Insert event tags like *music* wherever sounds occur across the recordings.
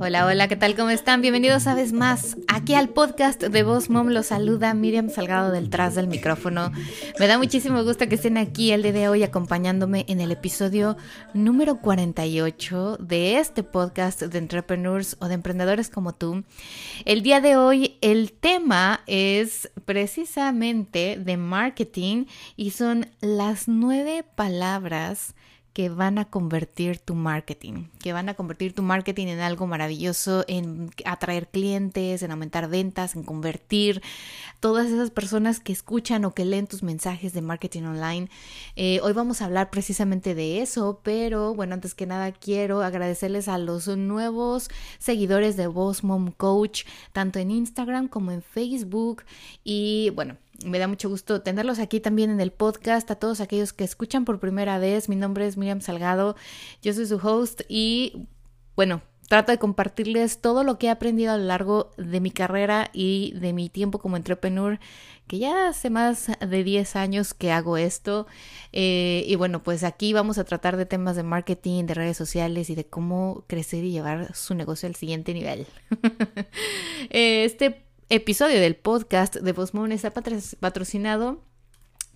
Hola, hola, ¿qué tal? ¿Cómo están? Bienvenidos una vez más aquí al podcast de Voz Mom. Los saluda Miriam Salgado del Tras del micrófono. Me da muchísimo gusto que estén aquí el día de hoy acompañándome en el episodio número 48 de este podcast de entrepreneurs o de emprendedores como tú. El día de hoy el tema es precisamente de marketing y son las nueve palabras que van a convertir tu marketing, que van a convertir tu marketing en algo maravilloso, en atraer clientes, en aumentar ventas, en convertir todas esas personas que escuchan o que leen tus mensajes de marketing online. Eh, hoy vamos a hablar precisamente de eso, pero bueno, antes que nada quiero agradecerles a los nuevos seguidores de Boss Mom Coach, tanto en Instagram como en Facebook. Y bueno, me da mucho gusto tenerlos aquí también en el podcast. A todos aquellos que escuchan por primera vez, mi nombre es Miriam Salgado, yo soy su host y bueno, trato de compartirles todo lo que he aprendido a lo largo de mi carrera y de mi tiempo como entrepreneur, que ya hace más de 10 años que hago esto. Eh, y bueno, pues aquí vamos a tratar de temas de marketing, de redes sociales y de cómo crecer y llevar su negocio al siguiente nivel. *laughs* este episodio del podcast de Bosmon está patrocinado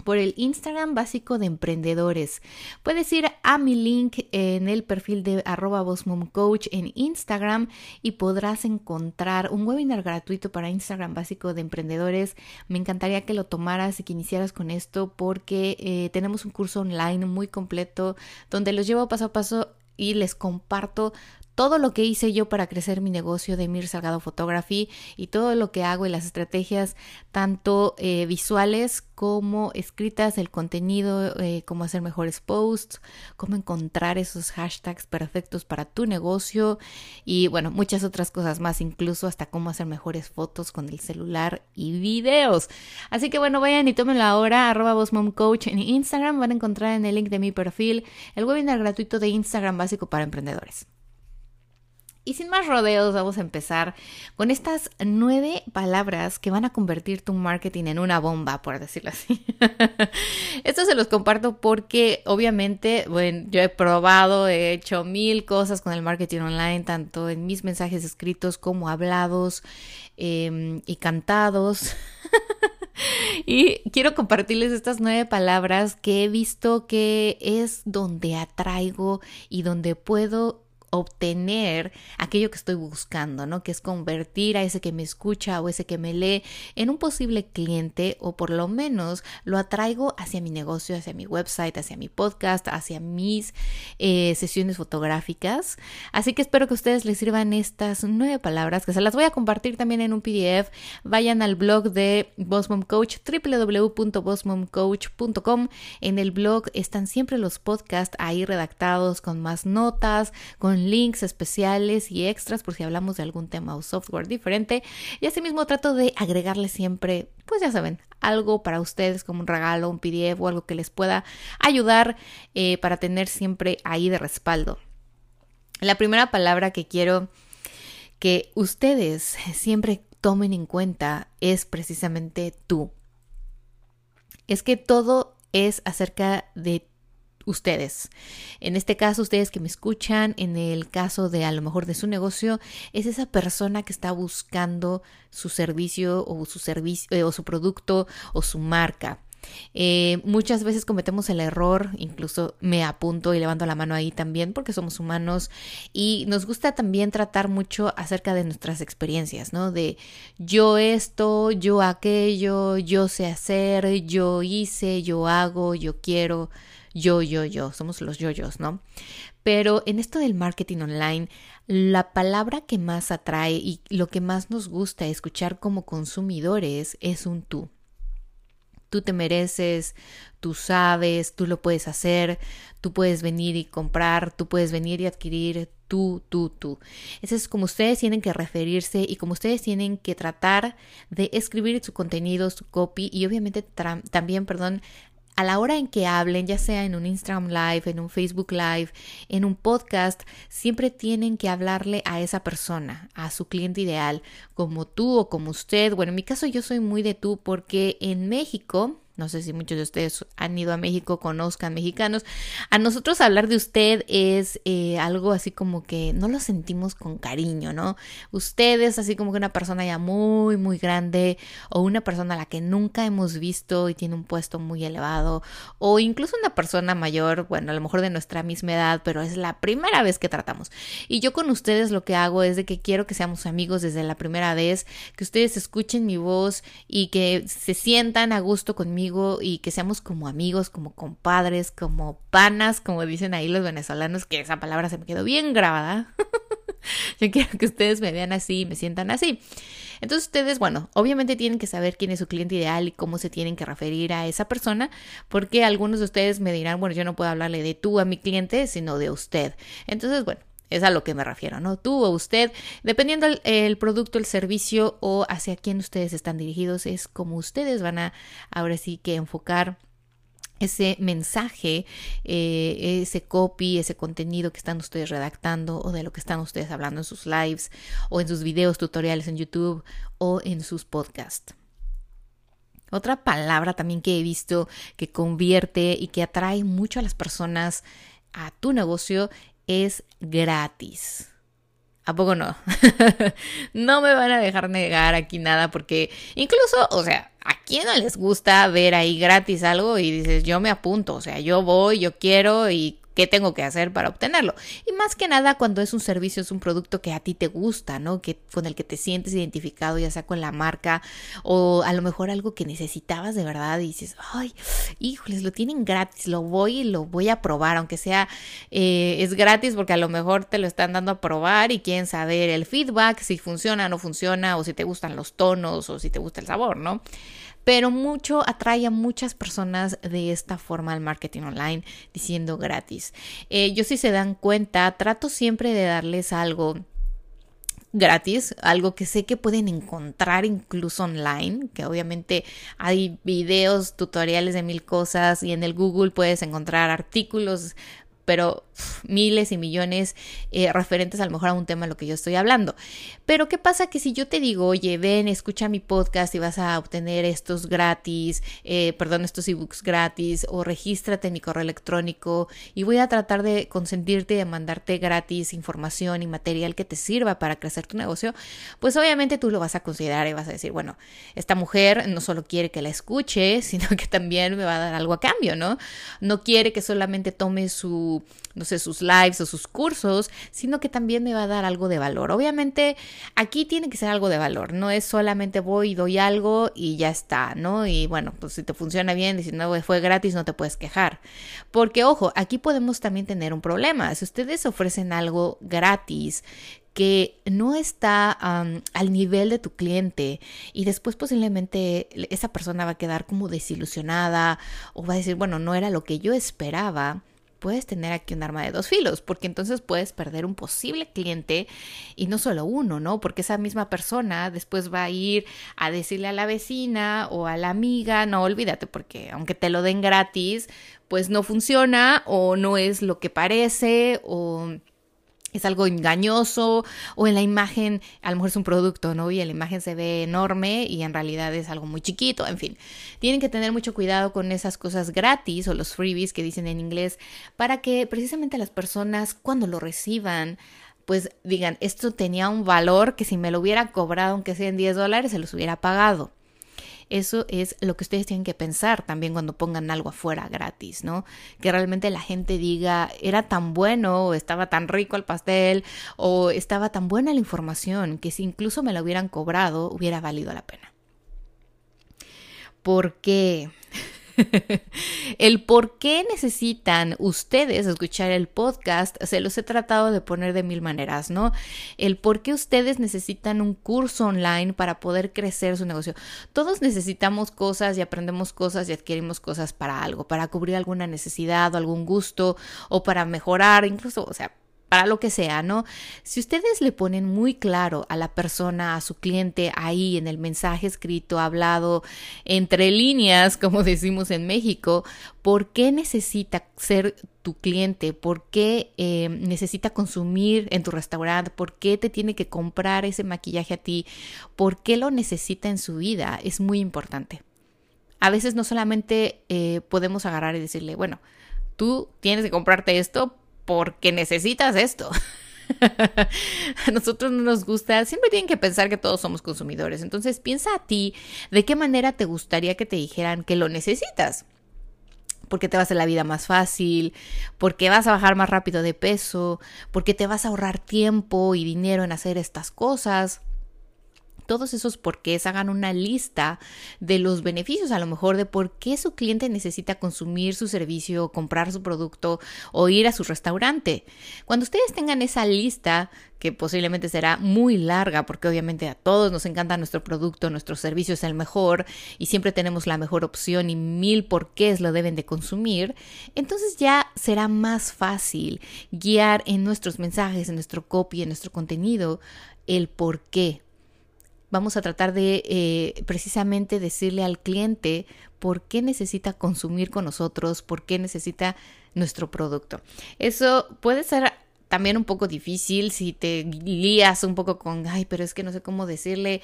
por el Instagram básico de emprendedores. Puedes ir a mi link en el perfil de arroba Coach en Instagram y podrás encontrar un webinar gratuito para Instagram básico de emprendedores. Me encantaría que lo tomaras y que iniciaras con esto porque eh, tenemos un curso online muy completo donde los llevo paso a paso y les comparto todo lo que hice yo para crecer mi negocio de Mir Salgado Photography y todo lo que hago y las estrategias tanto eh, visuales como escritas, el contenido, eh, cómo hacer mejores posts, cómo encontrar esos hashtags perfectos para tu negocio y bueno, muchas otras cosas más, incluso hasta cómo hacer mejores fotos con el celular y videos. Así que bueno, vayan y tómenlo ahora, arroba Coach en Instagram, van a encontrar en el link de mi perfil el webinar gratuito de Instagram básico para emprendedores. Y sin más rodeos, vamos a empezar con estas nueve palabras que van a convertir tu marketing en una bomba, por decirlo así. *laughs* Esto se los comparto porque obviamente, bueno, yo he probado, he hecho mil cosas con el marketing online, tanto en mis mensajes escritos como hablados em, y cantados. *laughs* y quiero compartirles estas nueve palabras que he visto que es donde atraigo y donde puedo obtener aquello que estoy buscando, ¿no? Que es convertir a ese que me escucha o ese que me lee en un posible cliente o por lo menos lo atraigo hacia mi negocio, hacia mi website, hacia mi podcast, hacia mis eh, sesiones fotográficas. Así que espero que a ustedes les sirvan estas nueve palabras que se las voy a compartir también en un PDF. Vayan al blog de Bossmom Coach, www.bossmomcoach.com. En el blog están siempre los podcasts ahí redactados con más notas, con links especiales y extras por si hablamos de algún tema o software diferente. Y asimismo trato de agregarle siempre, pues ya saben, algo para ustedes como un regalo, un PDF o algo que les pueda ayudar eh, para tener siempre ahí de respaldo. La primera palabra que quiero que ustedes siempre tomen en cuenta es precisamente tú. Es que todo es acerca de ustedes. En este caso, ustedes que me escuchan, en el caso de a lo mejor de su negocio, es esa persona que está buscando su servicio o su servicio eh, o su producto o su marca. Eh, muchas veces cometemos el error, incluso me apunto y levanto la mano ahí también porque somos humanos y nos gusta también tratar mucho acerca de nuestras experiencias, ¿no? De yo esto, yo aquello, yo sé hacer, yo hice, yo hago, yo quiero yo, yo, yo, somos los yoyos, ¿no? Pero en esto del marketing online La palabra que más atrae y lo que más nos gusta escuchar como consumidores es un tú. Tú te mereces, tú sabes, tú lo puedes hacer, tú puedes venir y comprar, tú puedes venir y adquirir, tú, tú, tú. Eso es como ustedes tienen que referirse y como ustedes tienen que tratar de escribir su contenido, su copy y obviamente también, perdón, a la hora en que hablen, ya sea en un Instagram Live, en un Facebook Live, en un podcast, siempre tienen que hablarle a esa persona, a su cliente ideal, como tú o como usted. Bueno, en mi caso yo soy muy de tú porque en México no sé si muchos de ustedes han ido a México, conozcan mexicanos. A nosotros hablar de usted es eh, algo así como que no lo sentimos con cariño, ¿no? Usted es así como que una persona ya muy, muy grande o una persona a la que nunca hemos visto y tiene un puesto muy elevado o incluso una persona mayor, bueno, a lo mejor de nuestra misma edad, pero es la primera vez que tratamos. Y yo con ustedes lo que hago es de que quiero que seamos amigos desde la primera vez, que ustedes escuchen mi voz y que se sientan a gusto conmigo y que seamos como amigos, como compadres, como panas, como dicen ahí los venezolanos, que esa palabra se me quedó bien grabada. *laughs* Yo quiero que ustedes me vean así y me sientan así. Entonces ustedes, bueno, obviamente tienen que saber quién es su cliente ideal y cómo se tienen que referir a esa persona, porque algunos de ustedes me dirán, bueno, yo no puedo hablarle de tú a mi cliente, sino de usted. Entonces, bueno, es a lo que me refiero, ¿no? Tú o usted, dependiendo el, producto, el servicio o hacia quién ustedes están dirigidos, es como ustedes van a ahora sí que enfocar ese mensaje, eh, ese copy, ese contenido que están ustedes redactando o de lo que están ustedes hablando en sus lives o en sus videos tutoriales en YouTube o en sus podcasts. Otra palabra también que he visto que convierte y que atrae mucho a las personas a tu negocio es gratis. ¿A poco no? *laughs* no me van a dejar negar aquí nada porque incluso, o sea, ¿a quién no les gusta ver ahí gratis algo y dices, yo me apunto, o sea, yo voy, yo quiero y qué tengo que hacer para obtenerlo. Y más que nada cuando es un servicio, es un producto que a ti te gusta, ¿no? Que con el que te sientes identificado, ya sea con la marca o a lo mejor algo que necesitabas de verdad y dices, ay, híjoles, lo tienen gratis, lo voy y lo voy a probar, aunque sea eh, es gratis porque a lo mejor te lo están dando a probar y quieren saber el feedback, si funciona o no funciona, o si te gustan los tonos o si te gusta el sabor, ¿no? Pero mucho atrae a muchas personas de esta forma al marketing online diciendo gratis. Eh, yo si se dan cuenta, trato siempre de darles algo gratis, algo que sé que pueden encontrar incluso online, que obviamente hay videos, tutoriales de mil cosas y en el Google puedes encontrar artículos pero miles y millones eh, referentes a lo mejor a un tema a lo que yo estoy hablando. Pero ¿qué pasa que si yo te digo, oye, ven, escucha mi podcast y vas a obtener estos gratis, eh, perdón, estos ebooks gratis, o regístrate en mi correo electrónico y voy a tratar de consentirte de mandarte gratis información y material que te sirva para crecer tu negocio, pues obviamente tú lo vas a considerar y vas a decir, bueno, esta mujer no solo quiere que la escuche, *laughs* sino que también me va a dar algo a cambio, ¿no? No quiere que solamente tome su no sé, sus lives o sus cursos, sino que también me va a dar algo de valor. Obviamente aquí tiene que ser algo de valor, no es solamente voy y doy algo y ya está, ¿no? Y bueno, pues si te funciona bien y si no fue gratis no te puedes quejar. Porque ojo, aquí podemos también tener un problema. Si ustedes ofrecen algo gratis, que no está al nivel de tu cliente y después posiblemente esa persona va a quedar como desilusionada o va a decir, bueno, no era lo que yo esperaba, puedes tener aquí un arma de dos filos, porque entonces puedes perder un posible cliente y no solo uno, ¿no? Porque esa misma persona después va a ir a decirle a la vecina o a la amiga, no, olvídate, porque aunque te lo den gratis, pues no funciona o no es lo que parece o es algo engañoso o en la imagen a lo mejor es un producto, ¿no? Y en la imagen se ve enorme y en realidad es algo muy chiquito, en fin. Tienen que tener mucho cuidado con esas cosas gratis o los freebies que dicen en inglés para que precisamente las personas cuando lo reciban pues digan, esto tenía un valor que si me lo hubiera cobrado aunque sea en 10 dólares se los hubiera pagado. Eso es lo que ustedes tienen que pensar también cuando pongan algo afuera gratis, ¿no? Que realmente la gente diga, era tan bueno, o estaba tan rico el pastel, o estaba tan buena la información, que si incluso me lo hubieran cobrado, hubiera valido la pena. ¿Por qué? *laughs* el por qué necesitan ustedes escuchar el podcast, se los he tratado de poner de mil maneras, ¿no? El por qué ustedes necesitan un curso online para poder crecer su negocio. Todos necesitamos cosas y aprendemos cosas y adquirimos cosas para algo, para cubrir alguna necesidad o algún gusto o para mejorar, incluso, o sea, para lo que sea, ¿no? Si ustedes le ponen muy claro a la persona, a su cliente ahí en el mensaje escrito, hablado, entre líneas, como *laughs* decimos en México, por qué necesita ser tu cliente, por qué eh, necesita consumir en tu restaurante, por qué te tiene que comprar ese maquillaje a ti, por qué lo necesita en su vida, es muy importante. A veces no solamente eh, podemos agarrar y decirle, bueno, tú tienes que comprarte esto porque necesitas esto. *laughs* a nosotros no nos gusta, siempre tienen que pensar que todos somos consumidores. Entonces piensa a ti de qué manera te gustaría que te dijeran que lo necesitas. Porque te va a la vida más fácil, porque vas a bajar más rápido de peso, porque te vas a ahorrar tiempo y dinero en hacer estas cosas todos esos porqués, hagan una lista de los beneficios, a lo mejor de por qué su cliente necesita consumir su servicio, comprar su producto o ir a su restaurante. Cuando ustedes tengan esa lista, que posiblemente será muy larga, porque obviamente a todos nos encanta nuestro producto, nuestro servicio es el mejor y siempre tenemos la mejor opción y mil porqués lo deben de consumir, entonces ya será más fácil guiar en nuestros mensajes, en nuestro copy, en nuestro contenido, el por qué vamos a tratar de eh, precisamente decirle al cliente por qué necesita consumir con nosotros, por qué necesita nuestro producto. Eso puede ser también un poco difícil si te lías un poco con, ay, pero es que no sé cómo decirle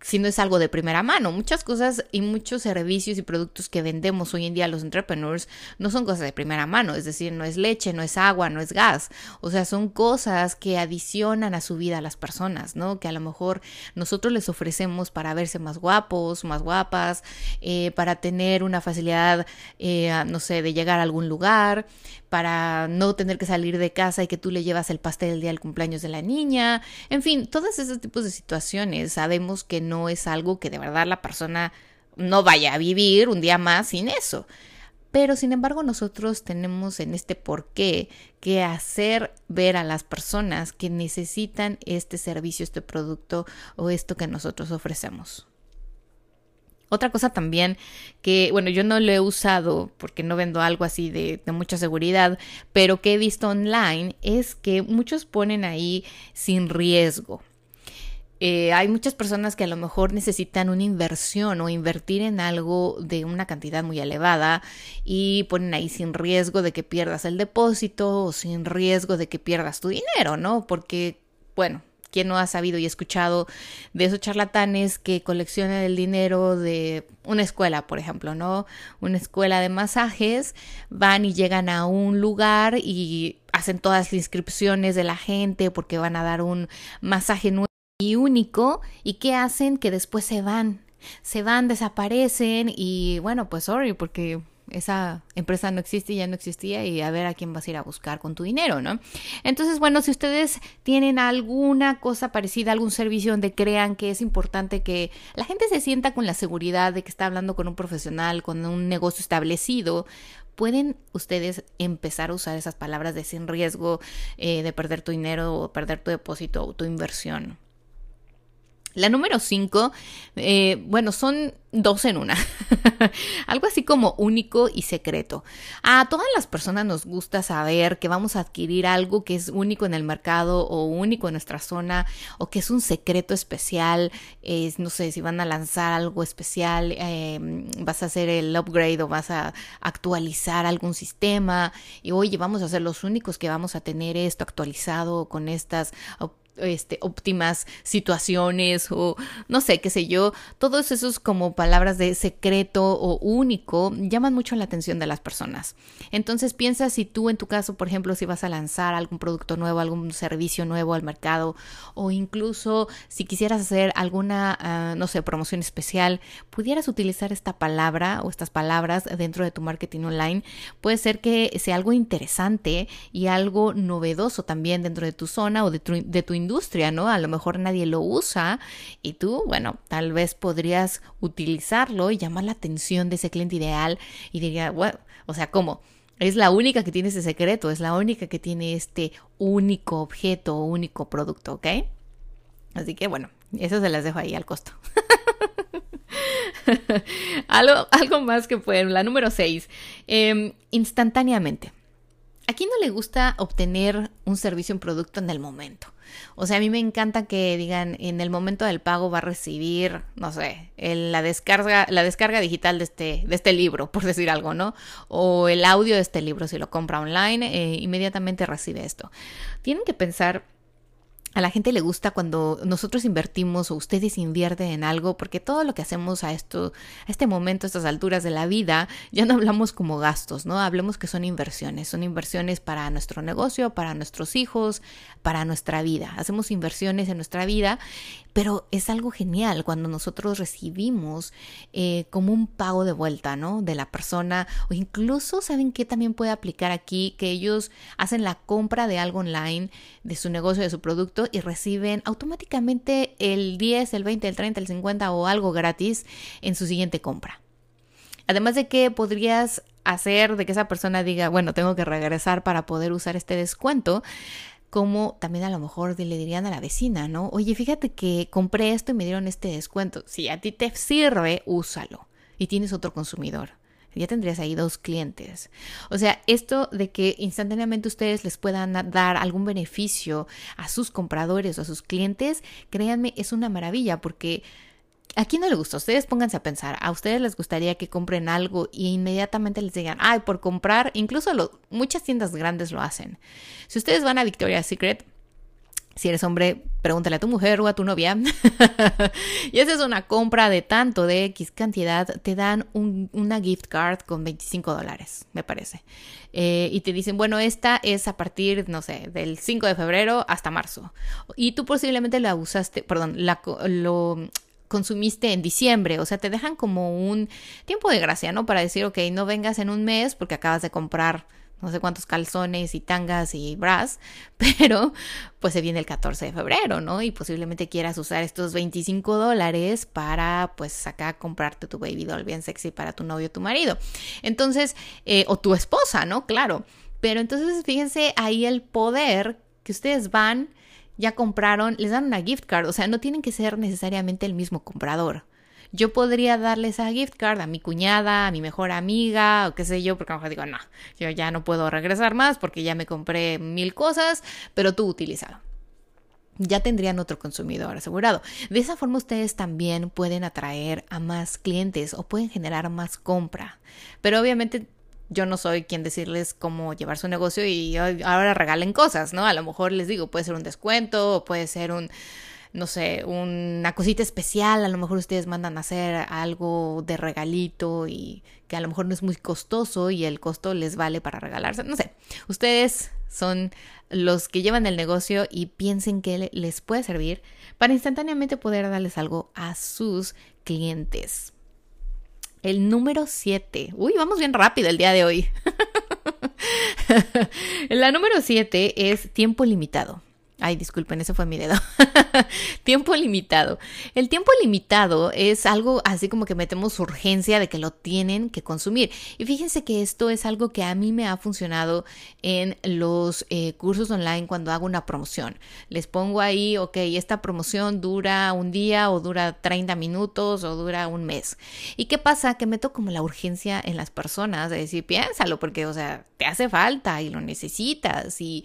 si no es algo de primera mano. Muchas cosas y muchos servicios y productos que vendemos hoy en día los entrepreneurs no son cosas de primera mano, es decir, no es leche, no es agua, no es gas. O sea, son cosas que adicionan a su vida a las personas, ¿no? Que a lo mejor nosotros les ofrecemos para verse más guapos, más guapas, eh, para tener una facilidad, eh, no sé, de llegar a algún lugar, para no tener que salir de casa y que tú le llevas el pastel el día del cumpleaños de la niña. En fin, todos esos tipos de situaciones sabemos que no es algo que de verdad la persona no vaya a vivir un día más sin eso. Pero sin embargo nosotros tenemos en este porqué que hacer ver a las personas que necesitan este servicio, este producto o esto que nosotros ofrecemos. Otra cosa también que, bueno, yo no lo he usado porque no vendo algo así de, mucha seguridad, pero que he visto online es que muchos ponen ahí sin riesgo. Eh, hay muchas personas que a lo mejor necesitan una inversión o invertir en algo de una cantidad muy elevada y ponen ahí sin riesgo de que pierdas el depósito o sin riesgo de que pierdas tu dinero, ¿no? Porque, bueno, ¿Quién no ha sabido y escuchado de esos charlatanes que coleccionan el dinero de una escuela, por ejemplo, ¿no? Una escuela de masajes, van y llegan a un lugar y hacen todas las inscripciones de la gente porque van a dar un masaje nuevo y único. Y qué hacen que después se van, se van, desaparecen y bueno, pues sorry porque esa empresa no existe, ya no existía y a ver a quién vas a ir a buscar con tu dinero, ¿no? Entonces, bueno, si ustedes tienen alguna cosa parecida, algún servicio donde crean que es importante que la gente se sienta con la seguridad de que está hablando con un profesional, con un negocio establecido, pueden ustedes empezar a usar esas palabras de sin riesgo eh, de perder tu dinero o perder tu depósito o tu inversión. La número 5, eh, bueno, son dos en una. *laughs* Algo así como único y secreto. A todas las personas nos gusta saber que vamos a adquirir algo que es único en el mercado o único en nuestra zona o que es un secreto especial. no sé si van a lanzar algo especial, em, vas a hacer el upgrade o vas a actualizar algún sistema y oye, vamos a ser los únicos que vamos a tener esto actualizado con estas este, óptimas situaciones o no sé, qué sé yo, todos esos como palabras de secreto o único llaman mucho la atención de las personas. Entonces piensa si tú en tu caso, por ejemplo, si vas a lanzar algún producto nuevo, algún servicio nuevo al mercado o incluso si quisieras hacer alguna, ah, no sé, promoción especial, pudieras utilizar esta palabra o estas palabras dentro de tu marketing online. Puede ser que sea algo interesante y algo novedoso también dentro de tu zona o de tu, de tu industria industria, ¿no? A lo mejor nadie lo usa y tú, bueno, tal vez podrías utilizarlo y llamar la atención de ese cliente ideal y diría, o sea, ¿cómo? Es la única que tiene ese secreto, es la única que tiene este único objeto único producto, ¿ok? Así que bueno, eso se las dejo ahí al costo. *laughs* algo, algo, más que pueden. La número 6. Em, instantáneamente. ¿A quién no le gusta obtener un servicio, un producto en el momento? O sea, a mí me encanta que digan en el momento del pago va a recibir, no sé, la descarga, la descarga digital de este, de este libro, por decir algo, ¿no? O el audio de este libro, si lo compra online, eh, inmediatamente recibe esto. Tienen que pensar a la gente le gusta cuando nosotros invertimos o ustedes invierten en algo, porque todo lo que hacemos a esto, a este momento, a estas alturas de la vida, ya no hablamos como gastos, ¿no? Hablemos que son inversiones, son inversiones para nuestro negocio, para nuestros hijos, para nuestra vida. Hacemos inversiones en nuestra vida, pero es algo genial cuando nosotros recibimos eh, como un pago de vuelta, ¿no? De la persona, o incluso, ¿saben qué también puede aplicar aquí? Que ellos hacen la compra de algo online, de su negocio, de su producto, y reciben automáticamente el 10, el 20, el 30, el 50 o algo gratis en su siguiente compra. Además de que podrías hacer de que esa persona diga, bueno, tengo que regresar para poder usar este descuento, como también a lo mejor le dirían a la vecina, ¿no? Oye, fíjate que compré esto y me dieron este descuento. Si a ti te sirve, úsalo. Y tienes otro consumidor ya tendrías ahí dos clientes. O sea, esto de que instantáneamente ustedes les puedan dar algún beneficio a sus compradores o a sus clientes, créanme, es una maravilla porque... ¿A quién no le gusta? Ustedes pónganse a pensar. ¿A ustedes les gustaría que compren algo y inmediatamente les digan, ay, por comprar? Incluso muchas tiendas grandes lo hacen. Si ustedes van a Victoria's Secret, si eres hombre, pregúntale a tu mujer o a tu novia. *laughs* y esa es una compra de tanto, de X cantidad, te dan una gift card con 25 dólares, me parece. Eh, y te dicen, bueno, esta es a partir, no sé, del 5 de febrero hasta marzo. Y tú posiblemente la usaste, perdón, la, lo consumiste en diciembre, o sea, te dejan como un tiempo de gracia, ¿no? Para decir, ok, no vengas en un mes porque acabas de comprar no sé cuántos calzones y tangas y bras, *laughs* pero pues se viene el 14 de febrero, ¿no? Y posiblemente quieras usar estos 25 dólares para pues acá comprarte tu baby doll bien sexy para tu novio o tu marido. Entonces, eh, o tu esposa, ¿no? Claro. Pero entonces fíjense ahí el poder que ustedes van, ya compraron, les dan una gift card, o sea, no tienen que ser necesariamente el mismo comprador yo podría darle esa gift card a mi cuñada, a mi mejor amiga, o qué sé yo, porque a lo mejor digo, no, yo ya no puedo regresar más porque ya me compré mil cosas, pero tú utilizado ya tendrían otro consumidor asegurado. De esa forma ustedes también pueden atraer a más clientes o pueden generar más compra. Pero obviamente yo no soy quien decirles cómo llevar su negocio y ahora regalen cosas, ¿no? A lo mejor les digo, puede ser un descuento puede ser un no sé, una cosita especial, a lo mejor ustedes mandan a hacer algo de regalito y que a lo mejor no es muy costoso y el costo les vale para regalarse, no sé, ustedes son los que llevan el negocio y piensen que les puede servir para instantáneamente poder darles algo a sus clientes. El número 7. Uy, vamos bien rápido el día de hoy. *laughs* La número 7 es tiempo limitado. Ay, disculpen, ese fue mi dedo. *laughs* *laughs* tiempo limitado. El tiempo limitado es algo así como que metemos urgencia de que lo tienen que consumir. Y fíjense que esto es algo que a mí me ha funcionado en los eh, cursos online cuando hago una promoción. Les pongo ahí, ok, esta promoción dura un día o dura 30 minutos o dura un mes. ¿Y qué pasa? Que meto como la urgencia en las personas de decir, piénsalo, porque, o sea, te hace falta y lo necesitas. Y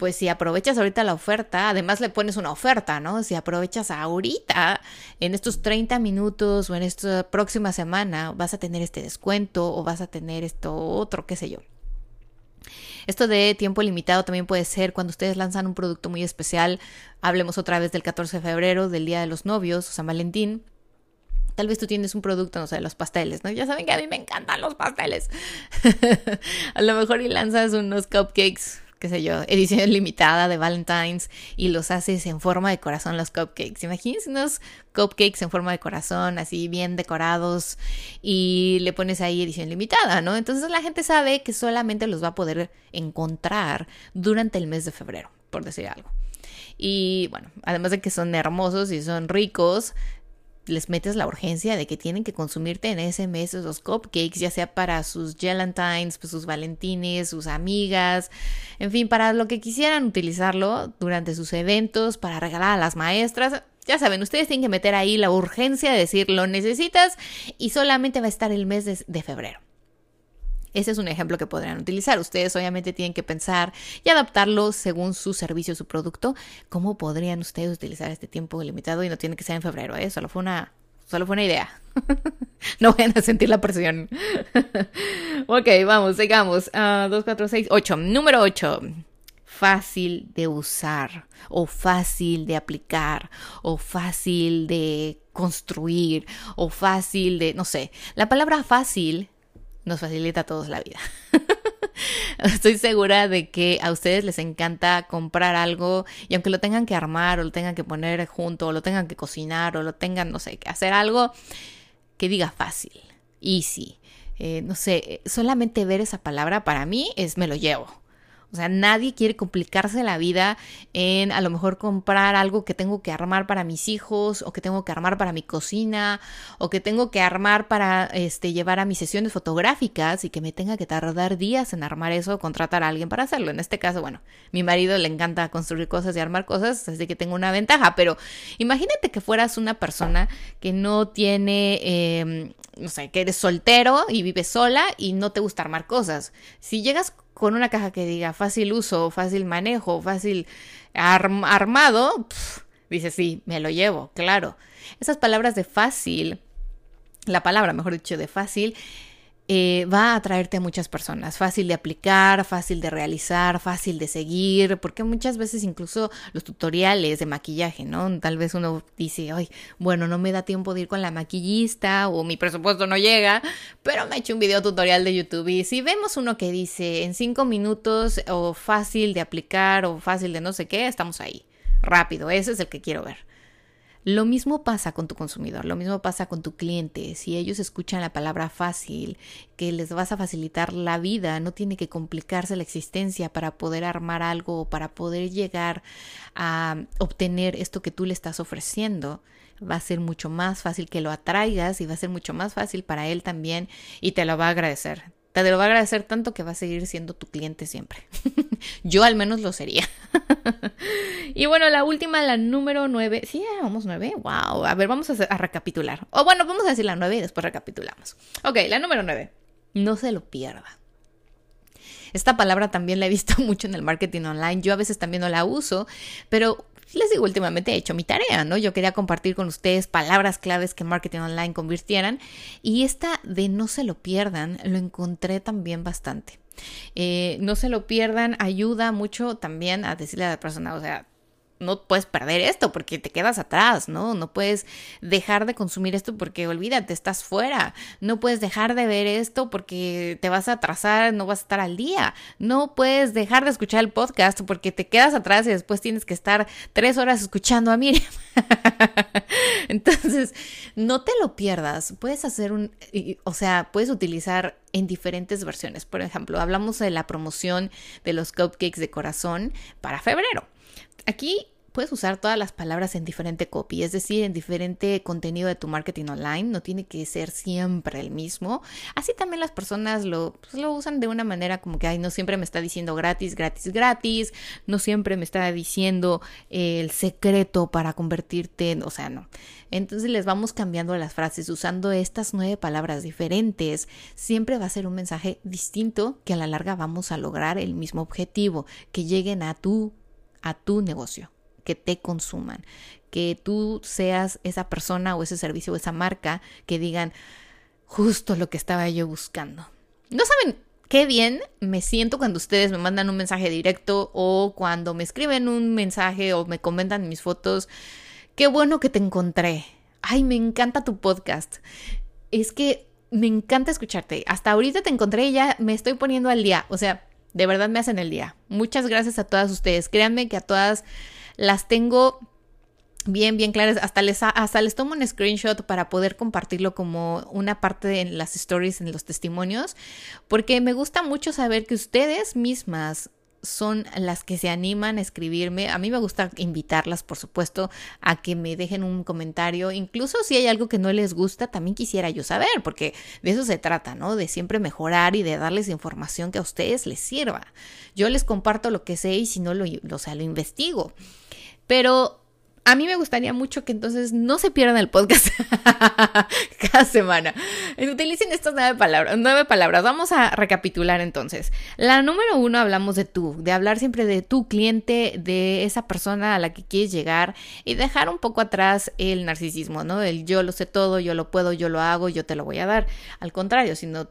pues si aprovechas ahorita la oferta, además le pones una oferta, ¿no? Si aprovechas ahorita, en estos 30 minutos o en esta próxima semana, vas a tener este descuento o vas a tener esto otro, qué sé yo. Esto de tiempo limitado también puede ser cuando ustedes lanzan un producto muy especial. Hablemos otra vez del 14 de febrero, del Día de los Novios, o San Valentín. Tal vez tú tienes un producto, no sé, los pasteles, ¿no? Ya saben que a mí me encantan los pasteles. *laughs* a lo mejor y lanzas unos cupcakes qué sé yo, edición *laughs* limitada de Valentine's y los haces en forma de corazón los cupcakes. Imagínense unos cupcakes en forma de corazón, así bien decorados y le pones ahí edición limitada, ¿no? Entonces la gente sabe que solamente los va a poder encontrar durante el mes de febrero, por decir algo. Y bueno, además de que son hermosos y son ricos, les metes la urgencia de que tienen que consumirte en ese mes esos cupcakes, ya sea para sus Gelantines, pues sus Valentines, sus amigas, en fin, para lo que quisieran utilizarlo durante sus eventos, para regalar a las maestras. Ya saben, ustedes tienen que meter ahí la urgencia de decir lo necesitas y solamente va a estar el mes de febrero. Ese es un ejemplo que podrían utilizar. Ustedes obviamente tienen que pensar y adaptarlo según su servicio, su producto. ¿Cómo podrían ustedes utilizar este tiempo limitado? Y no tiene que ser en febrero, ¿eh? Solo fue una, solo fue una idea. *laughs* no vayan a sentir la presión. *laughs* ok, vamos, sigamos. Uh, 2, 4, 6, 8. Número 8 fácil de usar o fácil de aplicar o fácil de construir o fácil de, no sé, la palabra fácil nos facilita a todos la vida. *laughs* Estoy segura de que a ustedes les encanta comprar algo y aunque lo tengan que armar o lo tengan que poner junto o lo tengan que cocinar o lo tengan, no sé, que hacer algo que diga fácil, easy. Eh, no sé, solamente ver esa palabra para mí es me lo llevo. O sea, nadie quiere complicarse la vida en a lo mejor comprar algo que tengo que armar para mis hijos o que tengo que armar para mi cocina o que tengo que armar para este llevar a mis sesiones fotográficas y que me tenga que tardar días en armar eso o contratar a alguien para hacerlo. En este caso, bueno, mi marido le encanta construir cosas y armar cosas, así que tengo una ventaja, pero imagínate que fueras una persona que no tiene em, no sé, que eres soltero y vives sola y no te gusta armar cosas. Si llegas con una caja que diga fácil uso, fácil manejo, fácil armado, dice sí, me lo llevo, claro. Esas palabras de fácil, la palabra, mejor dicho, de fácil, eh, va a atraerte a muchas personas. Fácil de aplicar, fácil de realizar, fácil de seguir, porque muchas veces incluso los tutoriales de maquillaje, ¿no? Tal vez uno dice, ay, bueno, no me da tiempo de ir con la maquillista o mi presupuesto no llega, pero me he hecho un video tutorial de YouTube y si vemos uno que dice en cinco minutos o fácil de aplicar o fácil de no sé qué, estamos ahí. Rápido, ese es el que quiero ver. Lo mismo pasa con tu consumidor, lo mismo pasa con tu cliente. Si ellos escuchan la palabra fácil, que les vas a facilitar la vida, no tiene que complicarse la existencia para poder armar algo o para poder llegar a obtener esto que tú le estás ofreciendo. Va a ser mucho más fácil que lo atraigas y va a ser mucho más fácil para él también y te lo va a agradecer. Te lo va a agradecer tanto que va a seguir siendo tu cliente siempre. *laughs* Yo al menos lo sería. *laughs* y bueno, la última, la número nueve. Sí, vamos nueve. Wow. A ver, vamos a, a, recapitular. O bueno, vamos a decir la nueve y después recapitulamos. Ok, la número nueve. No se lo pierda. Esta palabra también la he visto *laughs* mucho en el marketing online. Yo a veces también no la uso, pero les digo, últimamente he hecho mi tarea, ¿no? Yo quería compartir con ustedes palabras claves que marketing online convirtieran y esta de no se lo pierdan lo encontré también bastante. Eh, no se lo pierdan, ayuda mucho también a decirle a la persona, o sea, no puedes perder esto porque te quedas atrás, ¿no? No puedes dejar de consumir esto porque olvídate, estás fuera. No puedes dejar de ver esto porque te vas a atrasar, no vas a estar al día. No puedes dejar de escuchar el podcast porque te quedas atrás y después tienes que estar tres horas escuchando a Miriam. *laughs* Entonces, no te lo pierdas. Puedes hacer un, o sea, puedes utilizar en diferentes versiones. Por ejemplo, hablamos de la promoción de los cupcakes de corazón para febrero. Aquí puedes usar todas las palabras en diferente copy, es decir, en diferente contenido de tu marketing online, no tiene que ser siempre el mismo. Así también las personas lo, pues, usan de una manera como que, ay, no siempre me está diciendo gratis, gratis, gratis, no siempre me está diciendo el secreto para convertirte en, o sea, no. Entonces les vamos cambiando las frases usando estas nueve palabras diferentes. Siempre va a ser un mensaje distinto que a la larga vamos a lograr el mismo objetivo, que lleguen a tu a tu negocio, que te consuman, que tú seas esa persona o ese servicio o esa marca que digan justo lo que estaba yo buscando. No saben qué bien me siento cuando ustedes me mandan un mensaje directo o cuando me escriben un mensaje o me comentan mis fotos. Qué bueno que te encontré. Ay, me encanta tu podcast. Es que me encanta escucharte. Hasta ahorita te encontré y ya me estoy poniendo al día. O sea, de verdad me hacen el día. Muchas gracias a todas ustedes. Créanme que a todas las tengo bien, bien claras. Hasta les, hasta les tomo un screenshot para poder compartirlo como una parte de las stories, en los testimonios, porque me gusta mucho saber que ustedes mismas son las que se animan a escribirme. A mí me gusta invitarlas, por supuesto, a que me dejen un comentario. Incluso si hay algo que no les gusta, también quisiera yo saber, porque de eso se trata, ¿no? De siempre mejorar y de darles información que a ustedes les sirva. Yo les comparto lo que sé y si no lo, lo, sea, lo investigo. Pero a mí me gustaría mucho que entonces no se pierdan el podcast *laughs* cada semana. Utilicen estas nueve palabras, nueve palabras. Vamos a recapitular entonces. La número uno hablamos de tú, de hablar siempre de tu cliente, de esa persona a la que quieres llegar y dejar un poco atrás el narcisismo, ¿no? El yo lo sé todo, yo lo puedo, yo lo hago, yo te lo voy a dar. Al contrario, sino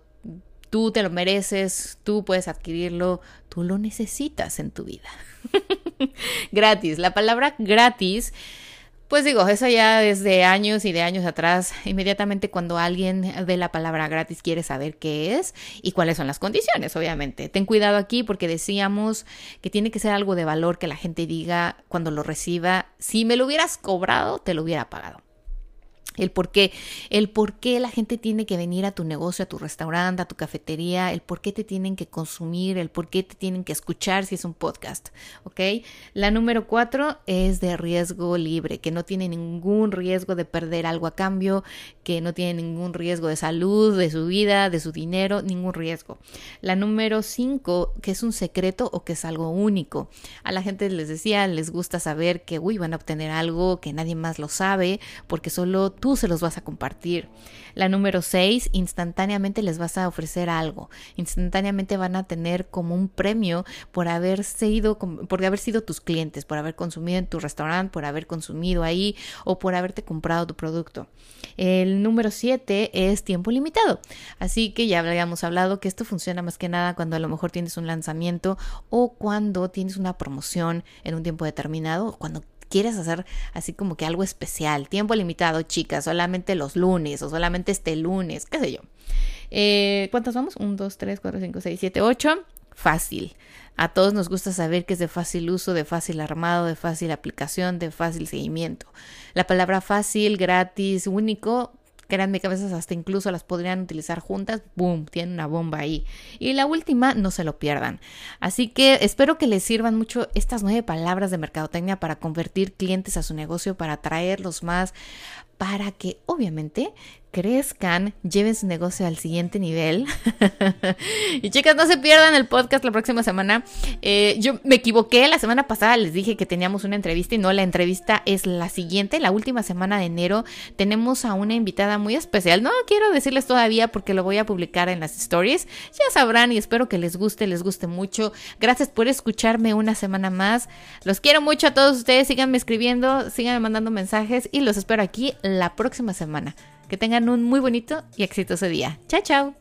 tú te lo mereces, tú puedes adquirirlo, tú lo necesitas en tu vida. *laughs* *laughs* gratis. La palabra gratis, pues digo, eso ya desde años y de años atrás, inmediatamente cuando alguien ve la palabra gratis quiere saber qué es y cuáles son las condiciones, obviamente. Ten cuidado aquí porque decíamos que tiene que ser algo de valor que la gente diga cuando lo reciba, si me lo hubieras cobrado, te lo hubiera pagado el por qué, el por qué la gente tiene que venir a tu negocio, a tu restaurante, a tu cafetería, el por qué te tienen que consumir, el por qué te tienen que escuchar si es un podcast, ¿ok? La número cuatro es de riesgo libre, que no tiene ningún riesgo de perder algo a cambio, que no tiene ningún riesgo de salud, de su vida, de su dinero, ningún riesgo. La número cinco, que es un secreto o que es algo único. A la gente les decía, les gusta saber que, uy, van a obtener algo que nadie más lo sabe, porque solo tú se los vas a compartir. La número 6, instantáneamente les vas a ofrecer algo. Instantáneamente van a tener como un premio por haber sido, por haber sido tus clientes, por haber consumido en tu restaurante, por haber consumido ahí o por haberte comprado tu producto. El número 7 es tiempo limitado. Así que ya habíamos hablado que esto funciona más que nada cuando a lo mejor tienes un lanzamiento o cuando tienes una promoción en un tiempo determinado, cuando quieres hacer así como que algo especial, tiempo limitado, chicas, solamente los lunes o solamente este lunes, qué sé yo. Eh, ¿Cuántos vamos? 1, 2, 3, 4, 5, 6, 7, 8. Fácil. A todos nos gusta saber que es de fácil uso, de fácil armado, de fácil aplicación, de fácil seguimiento. La palabra fácil, gratis, único Créanme que a veces hasta incluso las podrían utilizar juntas. ¡Boom! Tienen una bomba ahí. Y la última, no se lo pierdan. Así que espero que les sirvan mucho estas nueve palabras de mercadotecnia para convertir clientes a su negocio, para atraerlos más, para que obviamente crezcan, lleven su negocio al siguiente nivel. *laughs* y chicas, no se pierdan el podcast la próxima semana. Eh, yo me equivoqué, la semana pasada les dije que teníamos una entrevista y no, la entrevista es la siguiente, la última semana de enero. Tenemos a una invitada muy especial. No quiero decirles todavía porque lo voy a publicar en las stories. Ya sabrán y espero que les guste, les guste mucho. Gracias por escucharme una semana más. Los quiero mucho a todos ustedes. Síganme escribiendo, síganme mandando mensajes y los espero aquí la próxima semana. Que tengan un muy bonito y exitoso día. Chao, chao.